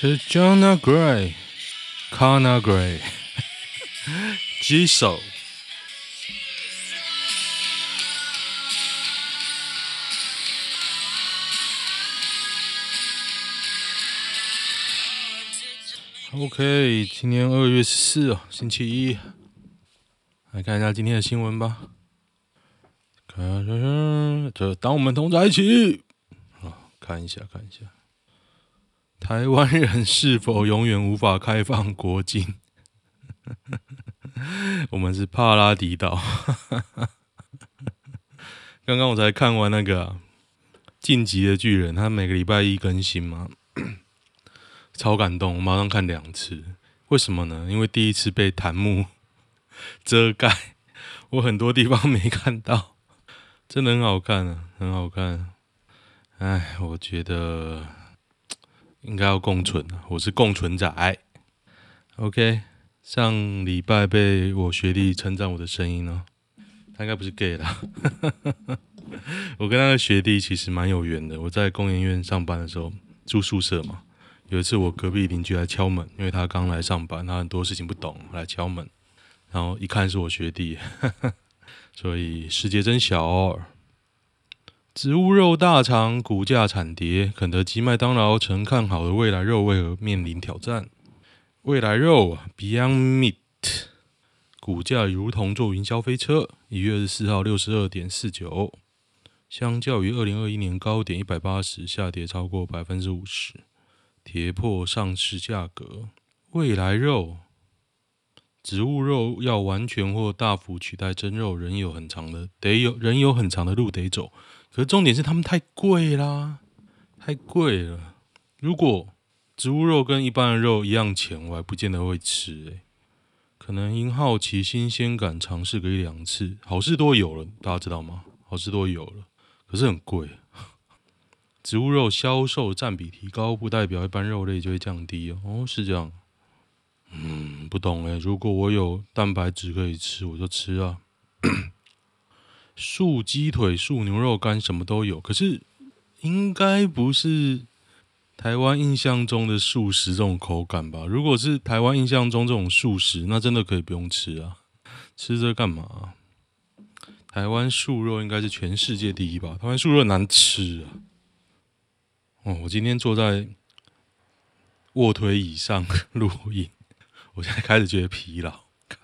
是 Jonah Gray，Conor Gray，Jisoo。OK，今天二月十四哦，星期一，来看一下今天的新闻吧。看，这当我们同在一起，啊，看一下，看一下。台湾人是否永远无法开放国境？我们是帕拉迪岛。刚刚我才看完那个、啊《进击的巨人》，他每个礼拜一更新嘛，超感动，我马上看两次。为什么呢？因为第一次被弹幕 遮盖，我很多地方没看到，真的很好看啊，很好看。哎，我觉得。应该要共存，我是共存仔。OK，上礼拜被我学弟称赞我的声音呢，他应该不是 gay 啦。我跟那个学弟其实蛮有缘的。我在工研院上班的时候住宿舍嘛，有一次我隔壁邻居来敲门，因为他刚来上班，他很多事情不懂，来敲门，然后一看是我学弟，所以世界真小。植物肉大厂股价惨跌，肯德基、麦当劳曾看好的未来肉为何面临挑战？未来肉 Beyond Meat 股价如同坐云霄飞车，一月二十四号六十二点四九，相较于二零二一年高点一百八十，下跌超过百分之五十，跌破上市价格。未来肉植物肉要完全或大幅取代真肉，仍有很长的得有仍有很长的路得走。可是重点是他们太贵啦，太贵了。如果植物肉跟一般的肉一样钱，我还不见得会吃诶、可能因好奇、新鲜感，尝试个一两次。好事多有了，大家知道吗？好事多有了，可是很贵。植物肉销售占比提高，不代表一般肉类就会降低哦。哦，是这样。嗯，不懂诶、如果我有蛋白质可以吃，我就吃啊。素鸡腿、素牛肉干，什么都有。可是，应该不是台湾印象中的素食这种口感吧？如果是台湾印象中这种素食，那真的可以不用吃啊！吃这干嘛？台湾素肉应该是全世界第一吧？台湾素肉难吃啊！哦，我今天坐在卧推椅上录音，我现在开始觉得疲劳。看，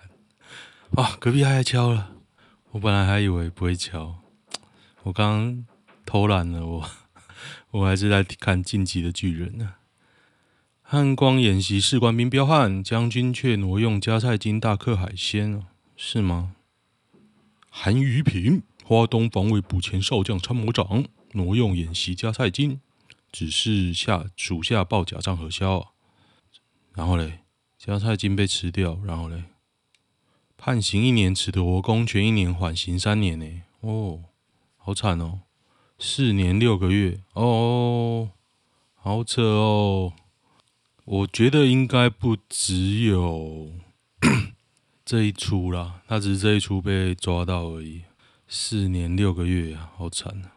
哇，隔壁还在敲了。我本来还以为不会敲，我刚偷懒了，我 我还是在看《进击的巨人》呢。汉光演习，士官兵彪悍，将军却挪用加菜金大克海鲜，是吗？韩余平，花东防卫部前少将参谋长，挪用演习加菜金，只是下属下报假账核销，然后嘞，加菜金被吃掉，然后嘞。判刑一年，褫夺公权一年，缓刑三年呢？哦，好惨哦！四年六个月哦，好扯哦！我觉得应该不只有 这一出啦，他只是这一出被抓到而已。四年六个月啊，好惨啊！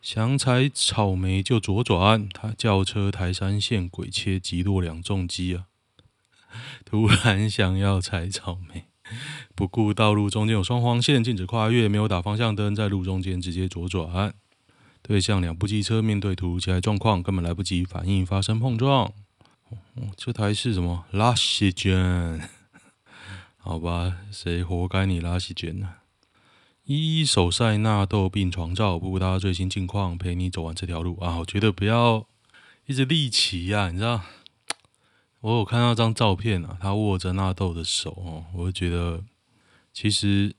想采草莓就左转，他轿车台三线鬼切，击落两重机啊！突然想要采草莓，不顾道路中间有双黄线，禁止跨越，没有打方向灯，在路中间直接左转。对向两部机车面对突如其来状况，根本来不及反应，发生碰撞。这台是什么？拉西卷？好吧，谁活该你拉西卷呢？一一手塞纳豆病床照，布布他最新近况，陪你走完这条路啊！我觉得不要一直立旗呀，你知道？我有看到张照片啊，他握着纳豆的手哦，我就觉得其实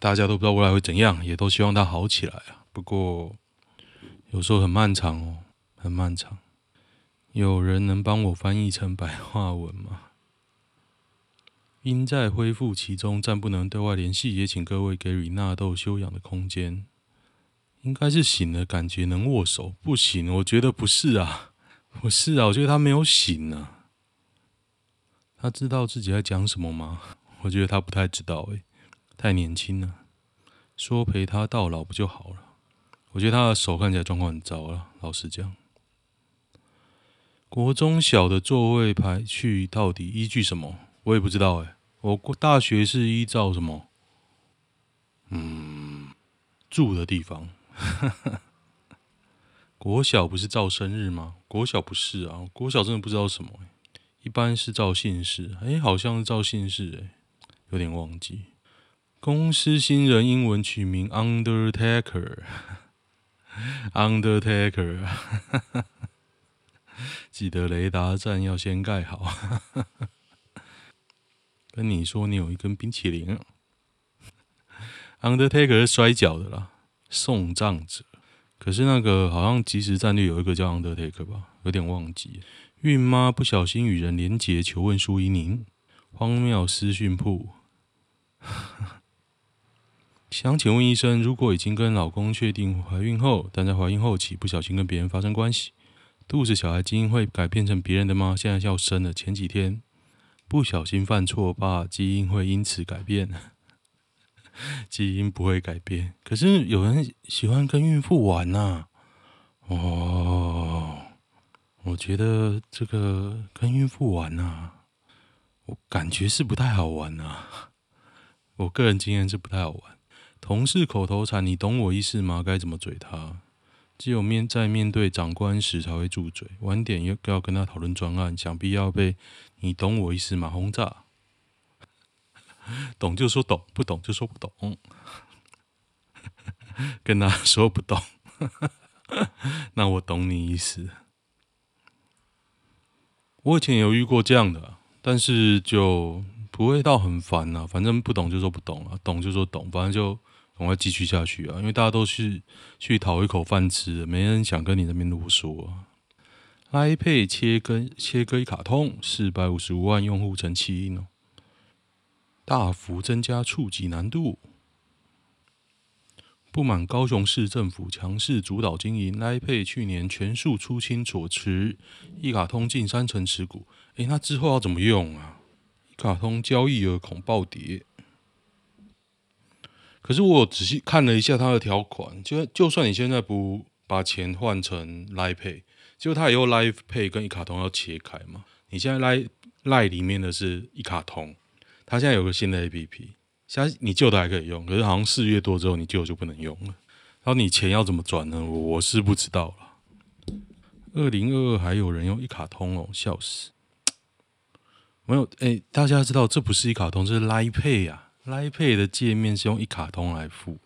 大家都不知道未来会怎样，也都希望他好起来啊。不过有时候很漫长哦，很漫长。有人能帮我翻译成白话文吗？因在恢复期中暂不能对外联系，也请各位给予纳豆休养的空间。应该是醒了，感觉能握手，不行，我觉得不是啊，不是啊，我觉得他没有醒啊。他知道自己在讲什么吗？我觉得他不太知道，诶，太年轻了。说陪他到老不就好了？我觉得他的手看起来状况很糟了。老实讲，国中小的座位排序到底依据什么？我也不知道诶。我过大学是依照什么？嗯，住的地方。国小不是照生日吗？国小不是啊，国小真的不知道什么。一般是照姓氏，哎，好像是照姓氏，哎，有点忘记。公司新人英文取名 Undertaker，Undertaker，记得雷达站要先盖好。跟你说，你有一根冰淇淋。Undertaker 是摔跤的啦，送葬者。可是那个好像即时战略有一个叫 Undertaker 吧，有点忘记。孕妈不小心与人连结，求问苏怡宁。荒谬私讯铺。想请问医生，如果已经跟老公确定怀孕后，但在怀孕后期不小心跟别人发生关系，肚子小孩基因会改变成别人的吗？现在要生了，前几天不小心犯错把，基因会因此改变？基因不会改变，可是有人喜欢跟孕妇玩呐、啊。哦。我觉得这个跟孕妇玩啊，我感觉是不太好玩啊。我个人经验是不太好玩。同事口头禅，你懂我意思吗？该怎么嘴他？只有面在面对长官时才会住嘴，晚点又要跟他讨论专案，想必要被你懂我意思吗轰炸。懂就说懂，不懂就说不懂。跟他说不懂，那我懂你意思。我以前有遇过这样的，但是就不会到很烦呐。反正不懂就说不懂啊，懂就说懂，反正就赶快继续下去啊。因为大家都是去讨一口饭吃，没人想跟你那边啰嗦啊。iPad 切割切割一卡通，四百五十五万用户成气音哦，大幅增加触及难度。不满高雄市政府强势主导经营，Line Pay 去年全数出清所持一卡通近三成持股。诶，那之后要怎么用啊？一卡通交易额恐暴跌。可是我仔细看了一下它的条款，就就算你现在不把钱换成 Line Pay，就它以后 Line Pay 跟一卡通要切开嘛。你现在 Line Line 里面的是一卡通，它现在有个新的 APP。现在你旧的还可以用，可是好像四月多之后你旧就不能用了。然后你钱要怎么转呢？我是不知道了。二零二二还有人用一卡通哦，笑死！没有哎，大家知道这不是一卡通，这是 Line Pay 啊。Line Pay 的界面是用一卡通来付，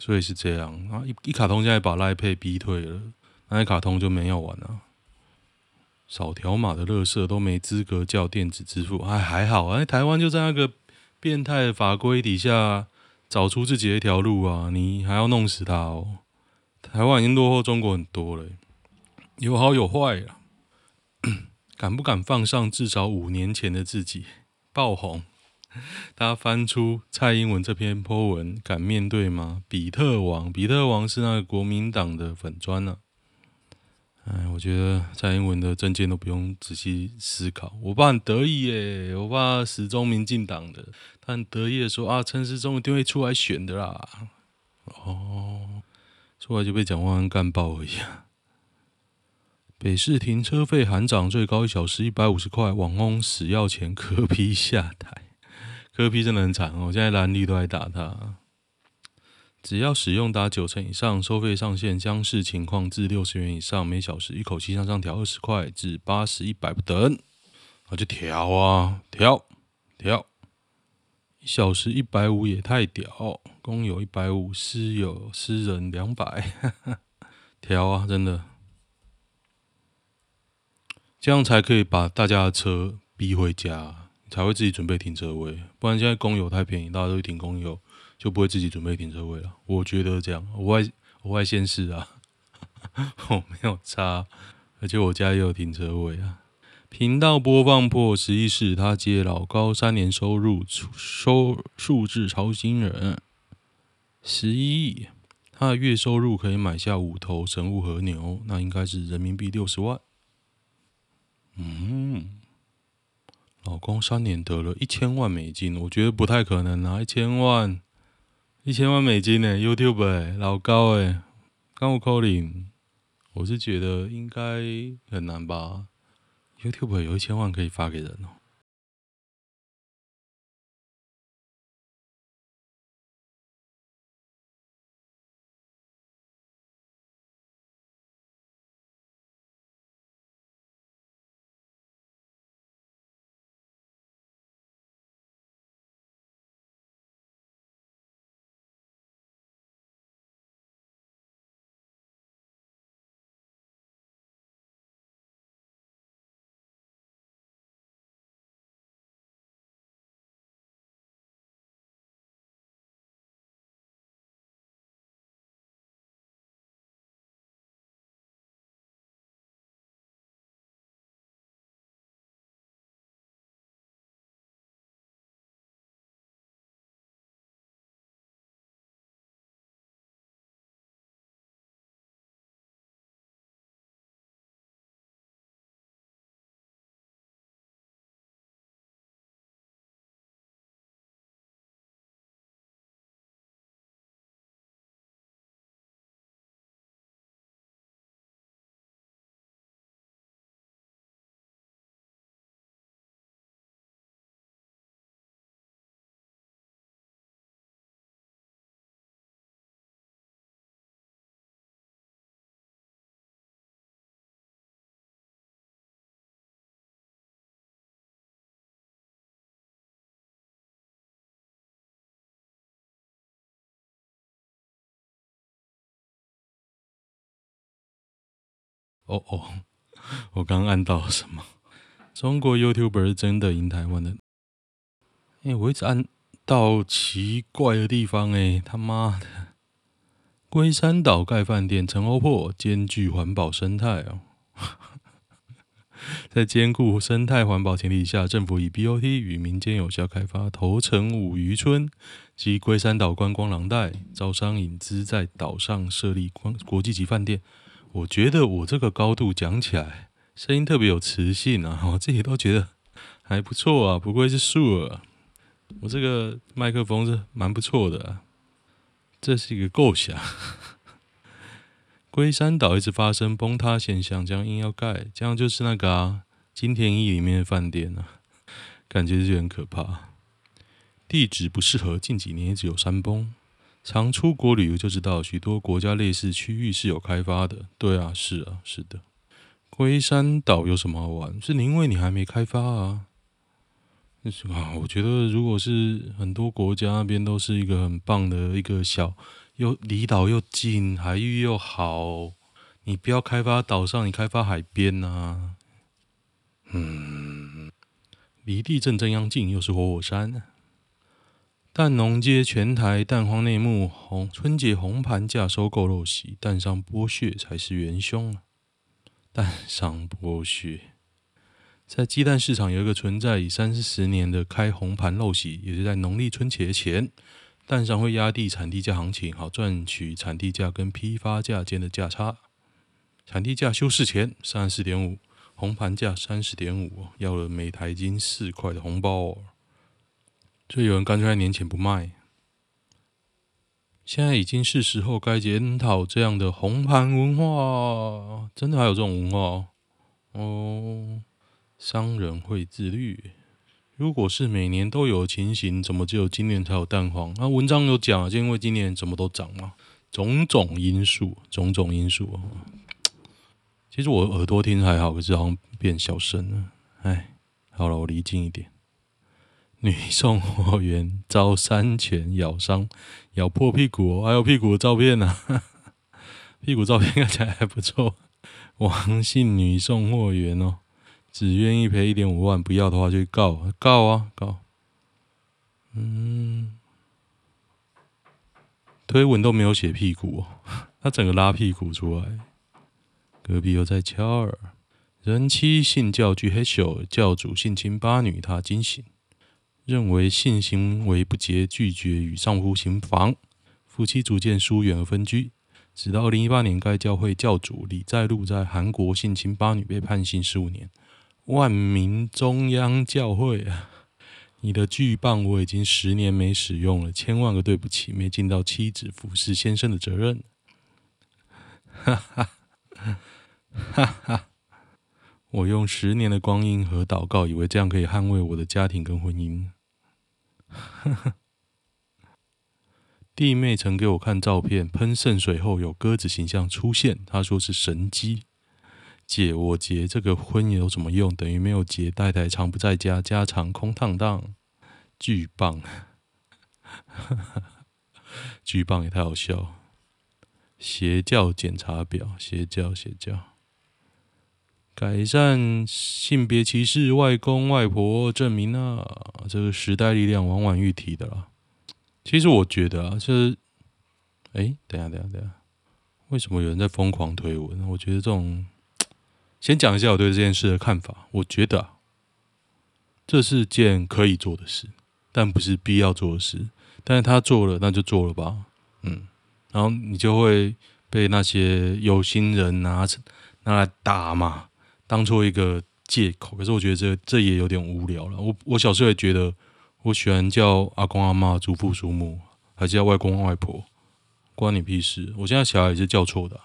所以是这样。啊，一一卡通现在把 Line Pay 逼退了，那一卡通就没有玩了。扫条码的乐色都没资格叫电子支付，哎，还好哎，台湾就在那个。变态法规底下找出自己的一条路啊！你还要弄死他哦！台湾已经落后中国很多了，有好有坏啊。敢不敢放上至少五年前的自己爆红？他翻出蔡英文这篇 po 文，敢面对吗？比特王，比特王是那个国民党的粉砖呢、啊。哎，我觉得蔡英文的政见都不用仔细思考。我爸很得意耶，我爸始终民进党的，他很得意的说啊，陈时中一定会出来选的啦。哦，出来就被蒋万安干爆而已啊。北市停车费含涨，最高一小时一百五十块，网红死要钱，柯 P 下台，柯 P 真的很惨哦，现在蓝绿都在打他。只要使用达九成以上，收费上限将视情况至六十元以上每小时，一口气向上调二十块至八十、一百不等。那就调啊，调调，一小时一百五也太屌，公有一百五，私有私人两百，调啊，真的，这样才可以把大家的车逼回家，才会自己准备停车位，不然现在公有太便宜，大家都会停公有。就不会自己准备停车位了。我觉得这样，我外我外县市啊，我没有差，而且我家也有停车位啊。频道播放破十亿次，他接老高三年收入收数字超惊人，十一亿，他的月收入可以买下五头神户和牛，那应该是人民币六十万。嗯，老公三年得了一千万美金，我觉得不太可能拿一千万。一千万美金呢？YouTube 哎，老高哎，刚我扣零我是觉得应该很难吧。YouTube 有一千万可以发给人哦。哦哦，我刚按到什么？中国 YouTuber 是真的赢台湾的？哎、欸，我一直按到奇怪的地方、欸，哎，他妈的！龟山岛盖饭店成欧破，兼具环保生态哦。在兼顾生态环保前提下，政府以 BOT 与民间有效开发头城五渔村及龟山岛观光廊带，招商引资，在岛上设立国国际级饭店。我觉得我这个高度讲起来，声音特别有磁性啊！我自己都觉得还不错啊，不愧是树耳。我这个麦克风是蛮不错的啊。这是一个构想。龟山岛一直发生崩塌现象，这样硬要盖，这样就是那个啊，金田一里面的饭店啊，感觉就很可怕。地址不适合，近几年一直有山崩。常出国旅游就知道，许多国家类似区域是有开发的。对啊，是啊，是的。龟山岛有什么好玩？是因为你还没开发啊。啊，我觉得如果是很多国家那边都是一个很棒的一个小，又离岛又近，海域又好，你不要开发岛上，你开发海边啊。嗯，离地震这样近，又是活火山。蛋农街全台蛋荒内幕，红春节红盘价收购陋习，蛋商剥削才是元凶啊！蛋商剥削，在鸡蛋市场有一个存在已三四十年的开红盘陋习，也是在农历春节前，蛋商会压低产地价行情，好赚取产地价跟批发价间的价差。产地价休市前三十四点五，红盘价三十点五，要了每台斤四块的红包哦。就有人干脆在年前不卖，现在已经是时候该检讨这样的红盘文化，真的还有这种文化哦？哦商人会自律，如果是每年都有情形，怎么只有今年才有蛋黄？那、文章有讲，就因为今年怎么都涨嘛，种种因素，种种因素。其实我耳朵听还好，可是好像变小声了。哎，好了，我离近一点。女送货员遭山犬咬伤，咬破屁股，还有屁股的照片呢、啊。屁股照片看起来还不错。王姓女送货员哦。只愿意赔一点五万，不要的话就告告啊告。嗯，推文都没有写屁股哦，他整个拉屁股出来。隔壁又在敲耳，人妻信教具黑手，教主性侵八女，他惊醒，认为性行为不洁，拒绝与丈夫行房，夫妻逐渐疏远而分居。直到二零一八年，该教会教主李在禄在韩国性侵八女，被判刑十五年。万民中央教会啊，你的巨棒我已经十年没使用了，千万个对不起，没尽到妻子服侍先生的责任。哈哈哈哈！我用十年的光阴和祷告，以为这样可以捍卫我的家庭跟婚姻。弟妹曾给我看照片，喷圣水后有鸽子形象出现，她说是神迹。姐，我结这个婚有什么用？等于没有结。太太常不在家，家常空荡荡。巨棒，巨棒也太好笑。邪教检查表，邪教邪教。改善性别歧视，外公外婆证明啊，这个时代力量往往欲提的啦。其实我觉得啊，就是，哎，等下等下等下，为什么有人在疯狂推文？我觉得这种。先讲一下我对这件事的看法。我觉得啊，这是件可以做的事，但不是必要做的事。但是他做了，那就做了吧。嗯，然后你就会被那些有心人拿拿来打嘛，当做一个借口。可是我觉得这这也有点无聊了。我我小时候也觉得，我喜欢叫阿公阿妈、祖父祖母，还是叫外公外婆，关你屁事。我现在小孩也是叫错的。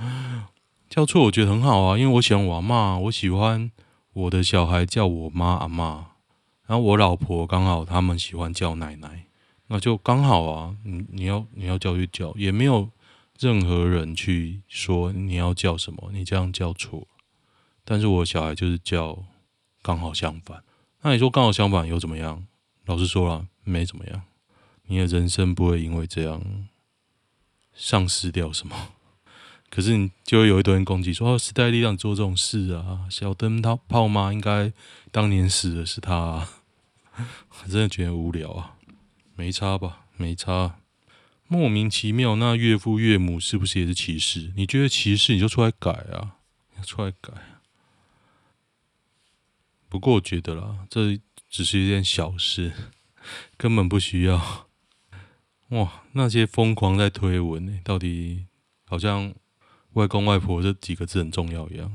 叫错我觉得很好啊，因为我喜欢我阿嬷，我喜欢我的小孩叫我妈阿妈，然后我老婆刚好他们喜欢叫奶奶，那就刚好啊。你你要你要叫就叫，也没有任何人去说你要叫什么，你这样叫错。但是我小孩就是叫刚好相反，那你说刚好相反又怎么样？老实说了，没怎么样。你的人生不会因为这样丧失掉什么。可是你就会有一堆人攻击说：“哦，时代力量做这种事啊，小灯泡泡妈应该当年死的是他啊。”我真的觉得无聊啊，没差吧？没差，莫名其妙。那岳父岳母是不是也是歧视？你觉得歧视你就出来改啊，要出来改。不过我觉得啦，这只是一件小事，根本不需要。哇，那些疯狂在推文呢，到底好像。外公外婆这几个字很重要一样，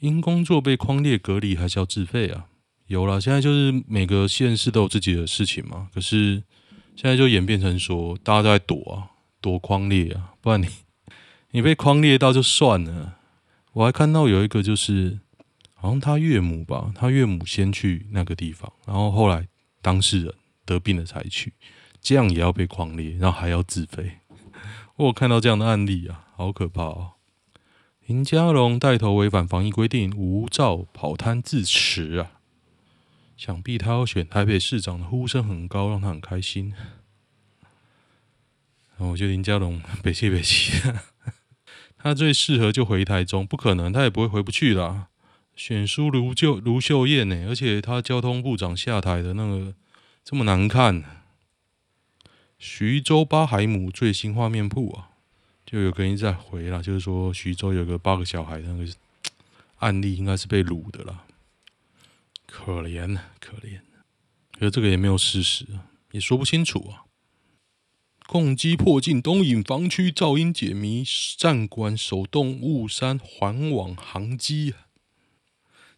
因工作被框列隔离还是要自费啊？有啦，现在就是每个县市都有自己的事情嘛。可是现在就演变成说，大家都在躲啊，躲匡列啊，不然你 你被匡列到就算了。我还看到有一个就是，好像他岳母吧，他岳母先去那个地方，然后后来当事人得病了才去，这样也要被匡列，然后还要自费。我有看到这样的案例啊。好可怕哦！林佳龙带头违反防疫规定，无照跑摊自持啊！想必他要选台北市长的呼声很高，让他很开心。然后我觉得林佳龙北气 北气，他最适合就回台中，不可能，他也不会回不去啦。选书卢就卢秀燕呢，而且他交通部长下台的那个这么难看。徐州八海姆最新画面铺啊！就有个人在回啦，就是说徐州有个八个小孩那个案例，应该是被掳的啦，可怜可怜，可这个也没有事实，也说不清楚啊。共机迫近东引防区，噪音解谜，战管手动雾山环网航机，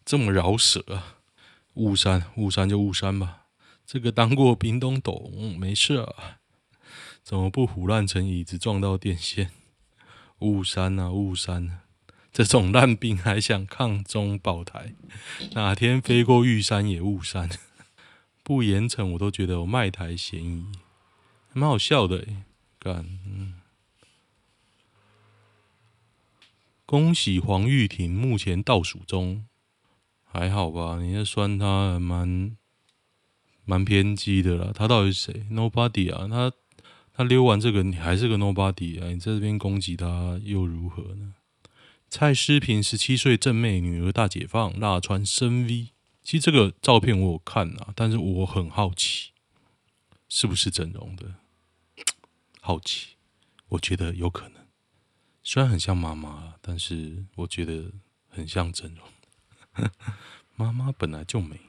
这么饶舌啊！雾山雾山就雾山吧，这个当过兵都懂，没事啊，怎么不唬烂成椅子撞到电线？雾山啊，雾山，这种烂兵还想抗中保台，哪天飞过玉山也误山。不严惩我都觉得有卖台嫌疑，蛮好笑的哎，干，嗯。恭喜黄玉婷目前倒数中，还好吧？你在酸他蛮蛮偏激的啦。他到底是谁？Nobody 啊，他他溜完这个，你还是个 Nobody 啊？你在这边攻击他又如何呢？蔡诗萍十七岁正妹女儿大解放，辣穿深 V。其实这个照片我有看啊，但是我很好奇，是不是整容的？好奇，我觉得有可能。虽然很像妈妈，但是我觉得很像整容。妈妈本来就美，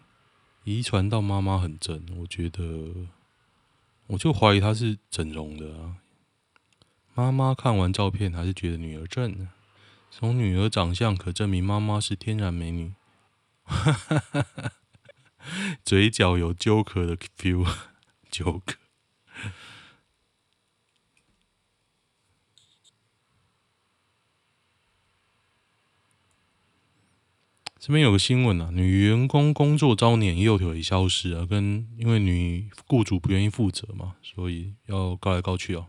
遗传到妈妈很正，我觉得我就怀疑她是整容的啊。妈妈看完照片还是觉得女儿正，从女儿长相可证明妈妈是天然美女。哈哈哈哈，嘴角有 Joker 的 feel，Joker。这边有个新闻啊，女员工工作遭碾右腿消失啊，跟因为女雇主不愿意负责嘛，所以要告来告去啊。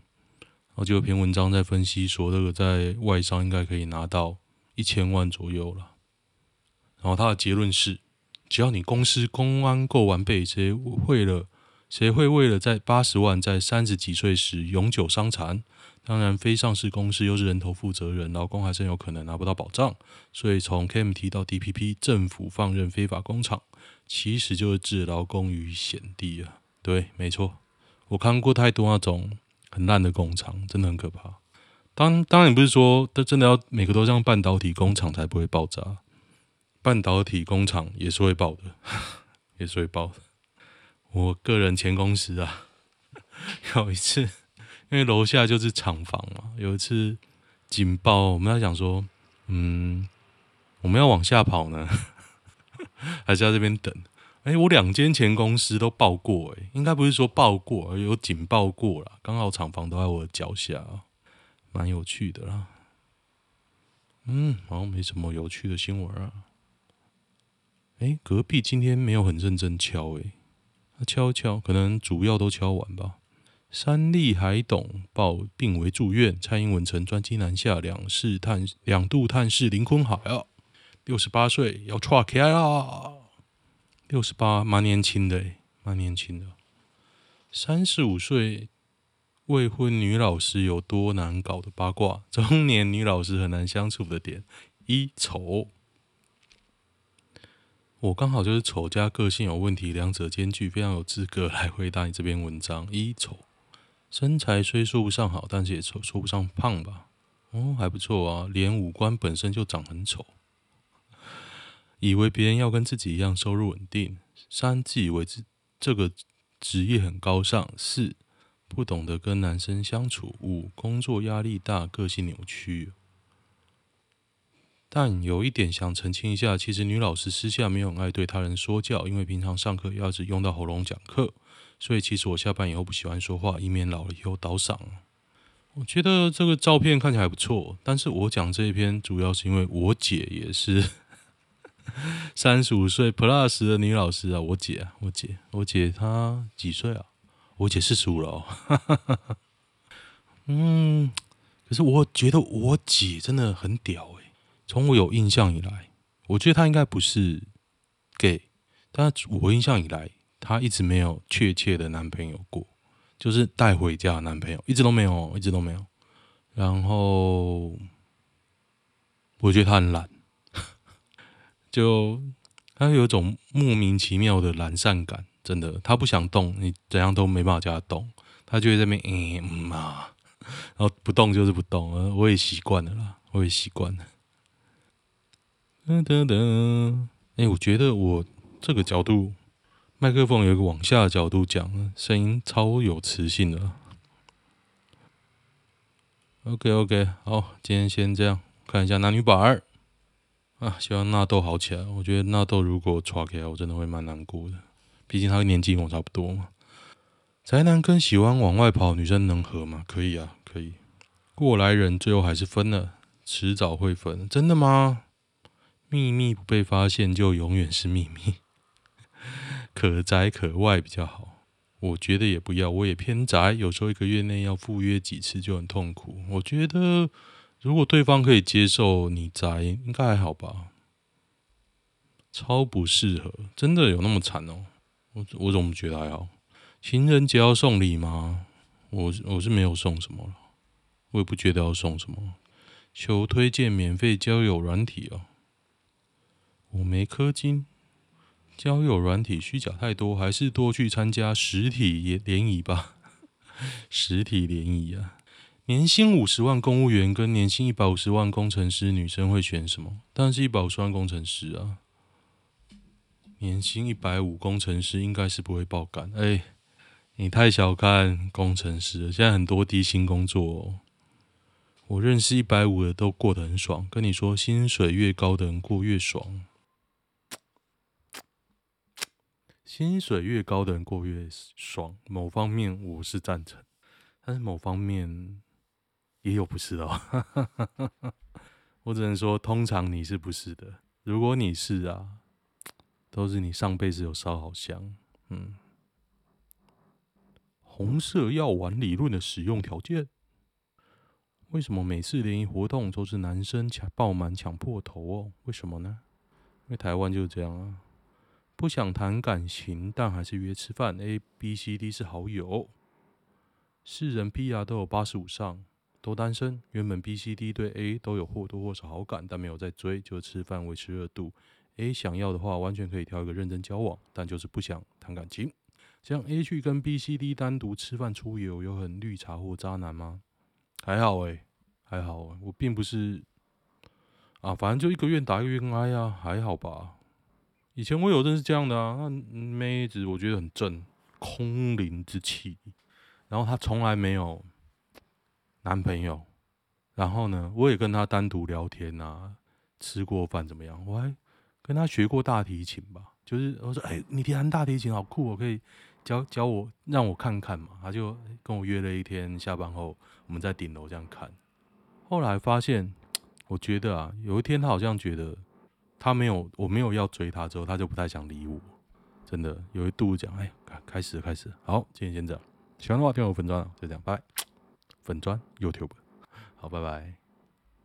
然后就有篇文章在分析说，这个在外商应该可以拿到一千万左右了。然后他的结论是：只要你公司公安够完备，谁会了？谁会为了在八十万在三十几岁时永久伤残？当然，非上市公司又是人头负责人，劳工还是有可能拿不到保障。所以从 KMT 到 DPP，政府放任非法工厂，其实就是置劳工于险地啊！对，没错，我看过太多那种很烂的工厂，真的很可怕。当当然不是说，都真的要每个都像半导体工厂才不会爆炸。半导体工厂也是会爆的，也是会爆的。我个人前公司啊，有一次，因为楼下就是厂房嘛，有一次警报，我们在想说，嗯，我们要往下跑呢，还是在这边等？哎、我两间前公司都报过、哎，应该不是说报过，而有警报过了，刚好厂房都在我的脚下，蛮有趣的啦。嗯，好像没什么有趣的新闻啊。哎，隔壁今天没有很认真敲，哎，敲敲，可能主要都敲完吧。三立海董报病危住院，蔡英文乘专机南下，两世探两度探视林坤海啊，六十八岁要踹开啦，六十八蛮年轻的，蛮年轻的。三十五岁未婚女老师有多难搞的八卦，中年女老师很难相处的点一丑。我刚好就是丑加个性有问题，两者兼具，非常有资格来回答你这篇文章。一丑，身材虽说不上好，但是也说说不上胖吧？哦，还不错啊，连五官本身就长很丑。以为别人要跟自己一样收入稳定。三，自以为这这个职业很高尚。四，不懂得跟男生相处。五，工作压力大，个性扭曲。但有一点想澄清一下，其实女老师私下没有爱对他人说教，因为平常上课要是用到喉咙讲课，所以其实我下班以后不喜欢说话，以免老了以后倒嗓。我觉得这个照片看起来不错，但是我讲这一篇主要是因为我姐也是 三十五岁 plus 的女老师啊，我姐啊，我姐，我姐她几岁啊？我姐四十五了哦。嗯，可是我觉得我姐真的很屌诶。从我有印象以来，我觉得她应该不是 gay，但我印象以来，她一直没有确切的男朋友过，就是带回家的男朋友一直都没有，一直都没有。然后我觉得她很懒，就他有一种莫名其妙的懒散感，真的，他不想动，你怎样都没办法叫他动，他就会在那边嗯啊，然后不动就是不动，我也习惯了啦，我也习惯了。噔噔噔！哎，我觉得我这个角度，麦克风有一个往下的角度讲，声音超有磁性的。OK OK，好，今天先这样，看一下男女版啊，希望纳豆好起来。我觉得纳豆如果垮起来，我真的会蛮难过的，毕竟他年纪跟我差不多嘛。宅男跟喜欢往外跑女生能合吗？可以啊，可以。过来人最后还是分了。迟早会分，真的吗？秘密不被发现就永远是秘密，可宅可外比较好。我觉得也不要，我也偏宅，有时候一个月内要赴约几次就很痛苦。我觉得如果对方可以接受你宅，应该还好吧。超不适合，真的有那么惨哦？我我怎么觉得还好？情人节要送礼吗？我我是没有送什么了，我也不觉得要送什么。求推荐免费交友软体哦。我没氪金，交友软体虚假太多，还是多去参加实体联谊吧。实体联谊啊，年薪五十万公务员跟年薪一百五十万工程师，女生会选什么？当然是一百五十万工程师啊。年薪一百五工程师应该是不会爆肝。哎，你太小看工程师了，现在很多低薪工作哦。我认识一百五的都过得很爽，跟你说，薪水越高的人过越爽。薪水越高的人过越爽，某方面我是赞成，但是某方面也有不是哦。我只能说，通常你是不是的？如果你是啊，都是你上辈子有烧好香。嗯，红色药丸理论的使用条件。为什么每次联谊活动都是男生抢爆满抢破头哦？为什么呢？因为台湾就是这样啊，不想谈感情，但还是约吃饭。A、B、C、D 是好友，四人 PR 都有八十五上，都单身。原本 B、C、D 对 A 都有或多或少好感，但没有在追，就吃饭维持热度。A 想要的话，完全可以挑一个认真交往，但就是不想谈感情。这样 A 去跟 B、C、D 单独吃饭出游，有很绿茶或渣男吗？还好诶、还好、欸，我并不是啊，反正就一个愿打一个愿挨啊，还好吧。以前我有认识这样的啊，那妹子我觉得很正，空灵之气，然后她从来没有男朋友，然后呢，我也跟他单独聊天啊，吃过饭怎么样？我还跟他学过大提琴吧，就是我说，哎、欸，你弹大提琴好酷，我可以。教教我，让我看看嘛。他就跟我约了一天，下班后我们在顶楼这样看。后来发现，我觉得啊，有一天他好像觉得他没有，我没有要追他之后，他就不太想理我。真的有一度讲，哎，开始，开始。好，今天先这样。喜欢的话，听我粉专，就这样，拜。粉钻 YouTube，好，拜拜。